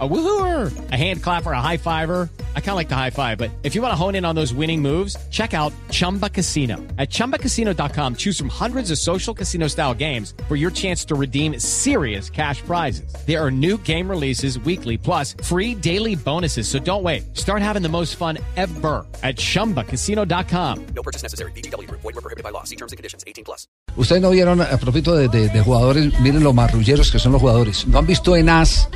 A woohooer, a hand clapper, a high fiver. I kind of like the high five, but if you want to hone in on those winning moves, check out Chumba Casino. At chumbacasino.com, choose from hundreds of social casino style games for your chance to redeem serious cash prizes. There are new game releases weekly, plus free daily bonuses. So don't wait. Start having the most fun ever at chumbacasino.com. No purchase necessary. BGW. Void were prohibited by law. See terms and conditions. 18 plus. Ustedes no vieron, a propósito de, de- de jugadores, miren los marrulleros que son los jugadores. ¿No han visto en AS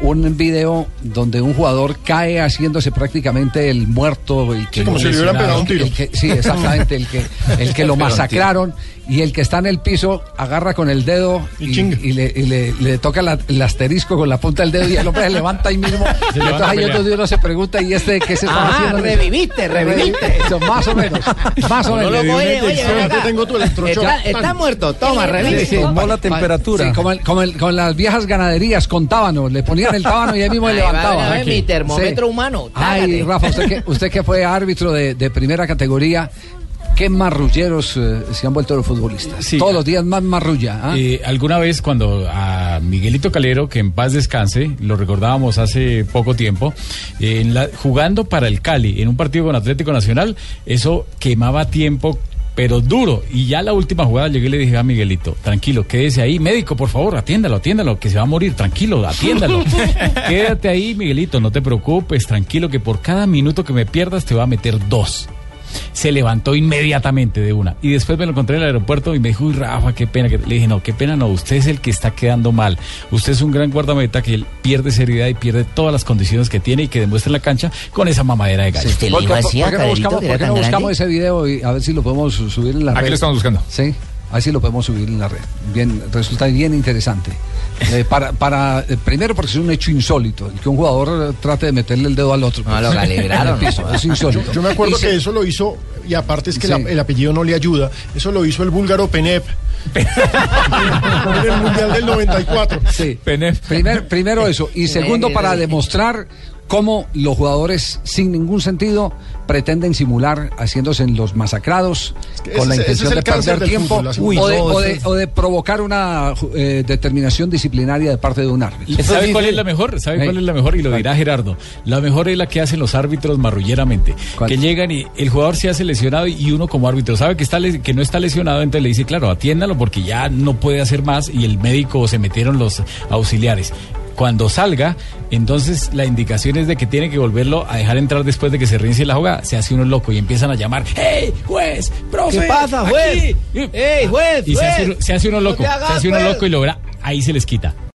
un video donde un jugador cae haciéndose prácticamente el muerto? El que Sí, como si le hubieran pegado un tiro. el que- sí, exactamente, el que, el que lo masacraron y el que está en el piso agarra con el dedo y, Y chinga. y le, y le- le toca la- el asterisco con la punta del dedo y el hombre se levanta ahí mismo. Y entonces ahí pelear. donde uno se pregunta, ¿y este qué se está Ah, haciendo? reviviste, reviviste. Eso, más o menos, más o No menos. lo oye, oye, tengo tu. Está, está muerto, toma, revive. Sí, sí, Tomó la temperatura. sí, como, el- como el- con las viejas ganaderías con tábano, le ponían el tábano y ahí mismo Ahí le va, levantaba. ver, mi termómetro humano, Ay. Rafa, usted que, usted que fue árbitro de, de primera categoría, ¿qué marrulleros eh, se han vuelto los futbolistas? Sí. Todos los días más marrulla. ¿ah? Eh, alguna vez cuando a Miguelito Calero, que en paz descanse, lo recordábamos hace poco tiempo, eh, en la- jugando para el Cali en un partido con Atlético Nacional, eso quemaba tiempo. Pero duro. Y ya la última jugada llegué y le dije a Miguelito, tranquilo, quédese ahí. Médico, por favor, atiéndalo, atiéndalo, que se va a morir. Tranquilo, atiéndalo. Quédate ahí, Miguelito, no te preocupes, tranquilo, que por cada minuto que me pierdas te va a meter dos se levantó inmediatamente de una. Y después me lo encontré en el aeropuerto y me dijo, uy, Rafa, qué pena. que Le dije, no, qué pena no, usted es el que está quedando mal. Usted es un gran guardameta que él pierde seriedad y pierde todas las condiciones que tiene y que demuestra en la cancha con esa mamadera de gallo. ¿Por, dijo qué- así a por qué no buscamos, ese video y a ver si lo podemos su- subir en la red? Aquí lo estamos buscando. Sí, a ver si lo podemos subir en la red. Bien, resulta bien interesante. Eh, para, para, eh, primero porque es un hecho insólito, el que un jugador eh, trate de meterle el dedo al otro. No, lo piso, no. es insólito. Yo me acuerdo se- que eso lo hizo, y aparte es que Sí. la- el apellido no le ayuda, eso lo hizo el búlgaro Penep en el Mundial del 94. Sí. Penef. Primer- primero eso. Y segundo, para demostrar cómo los jugadores, sin ningún sentido, pretenden simular haciéndose en los masacrados que con la intención de perder tiempo fútbol, o, de, o de- o de provocar una eh, determinación disciplinaria de parte de un árbitro. ¿Sabe cuál es la mejor? ¿Sabe cuál es la mejor? Y lo dirá Gerardo. La mejor es la que hacen los árbitros marrulleramente. ¿Cuál? Que llegan y el jugador se hace lesionado y uno como árbitro sabe que, está que no está lesionado, entonces le dice, claro, atiéndalo porque ya no puede hacer más y el médico se metieron los auxiliares. Cuando salga, entonces la indicación es de que tiene que volverlo a dejar entrar después de que se reinicie la jugada. Se hace uno loco y empiezan a llamar, ¡Hey, juez! ¡Profe! ¿Qué pasa, juez? aquí". ¡Ey, juez, Y se hace, se hace uno No loco, hagas, se hace uno loco y logra, ahí se les quita.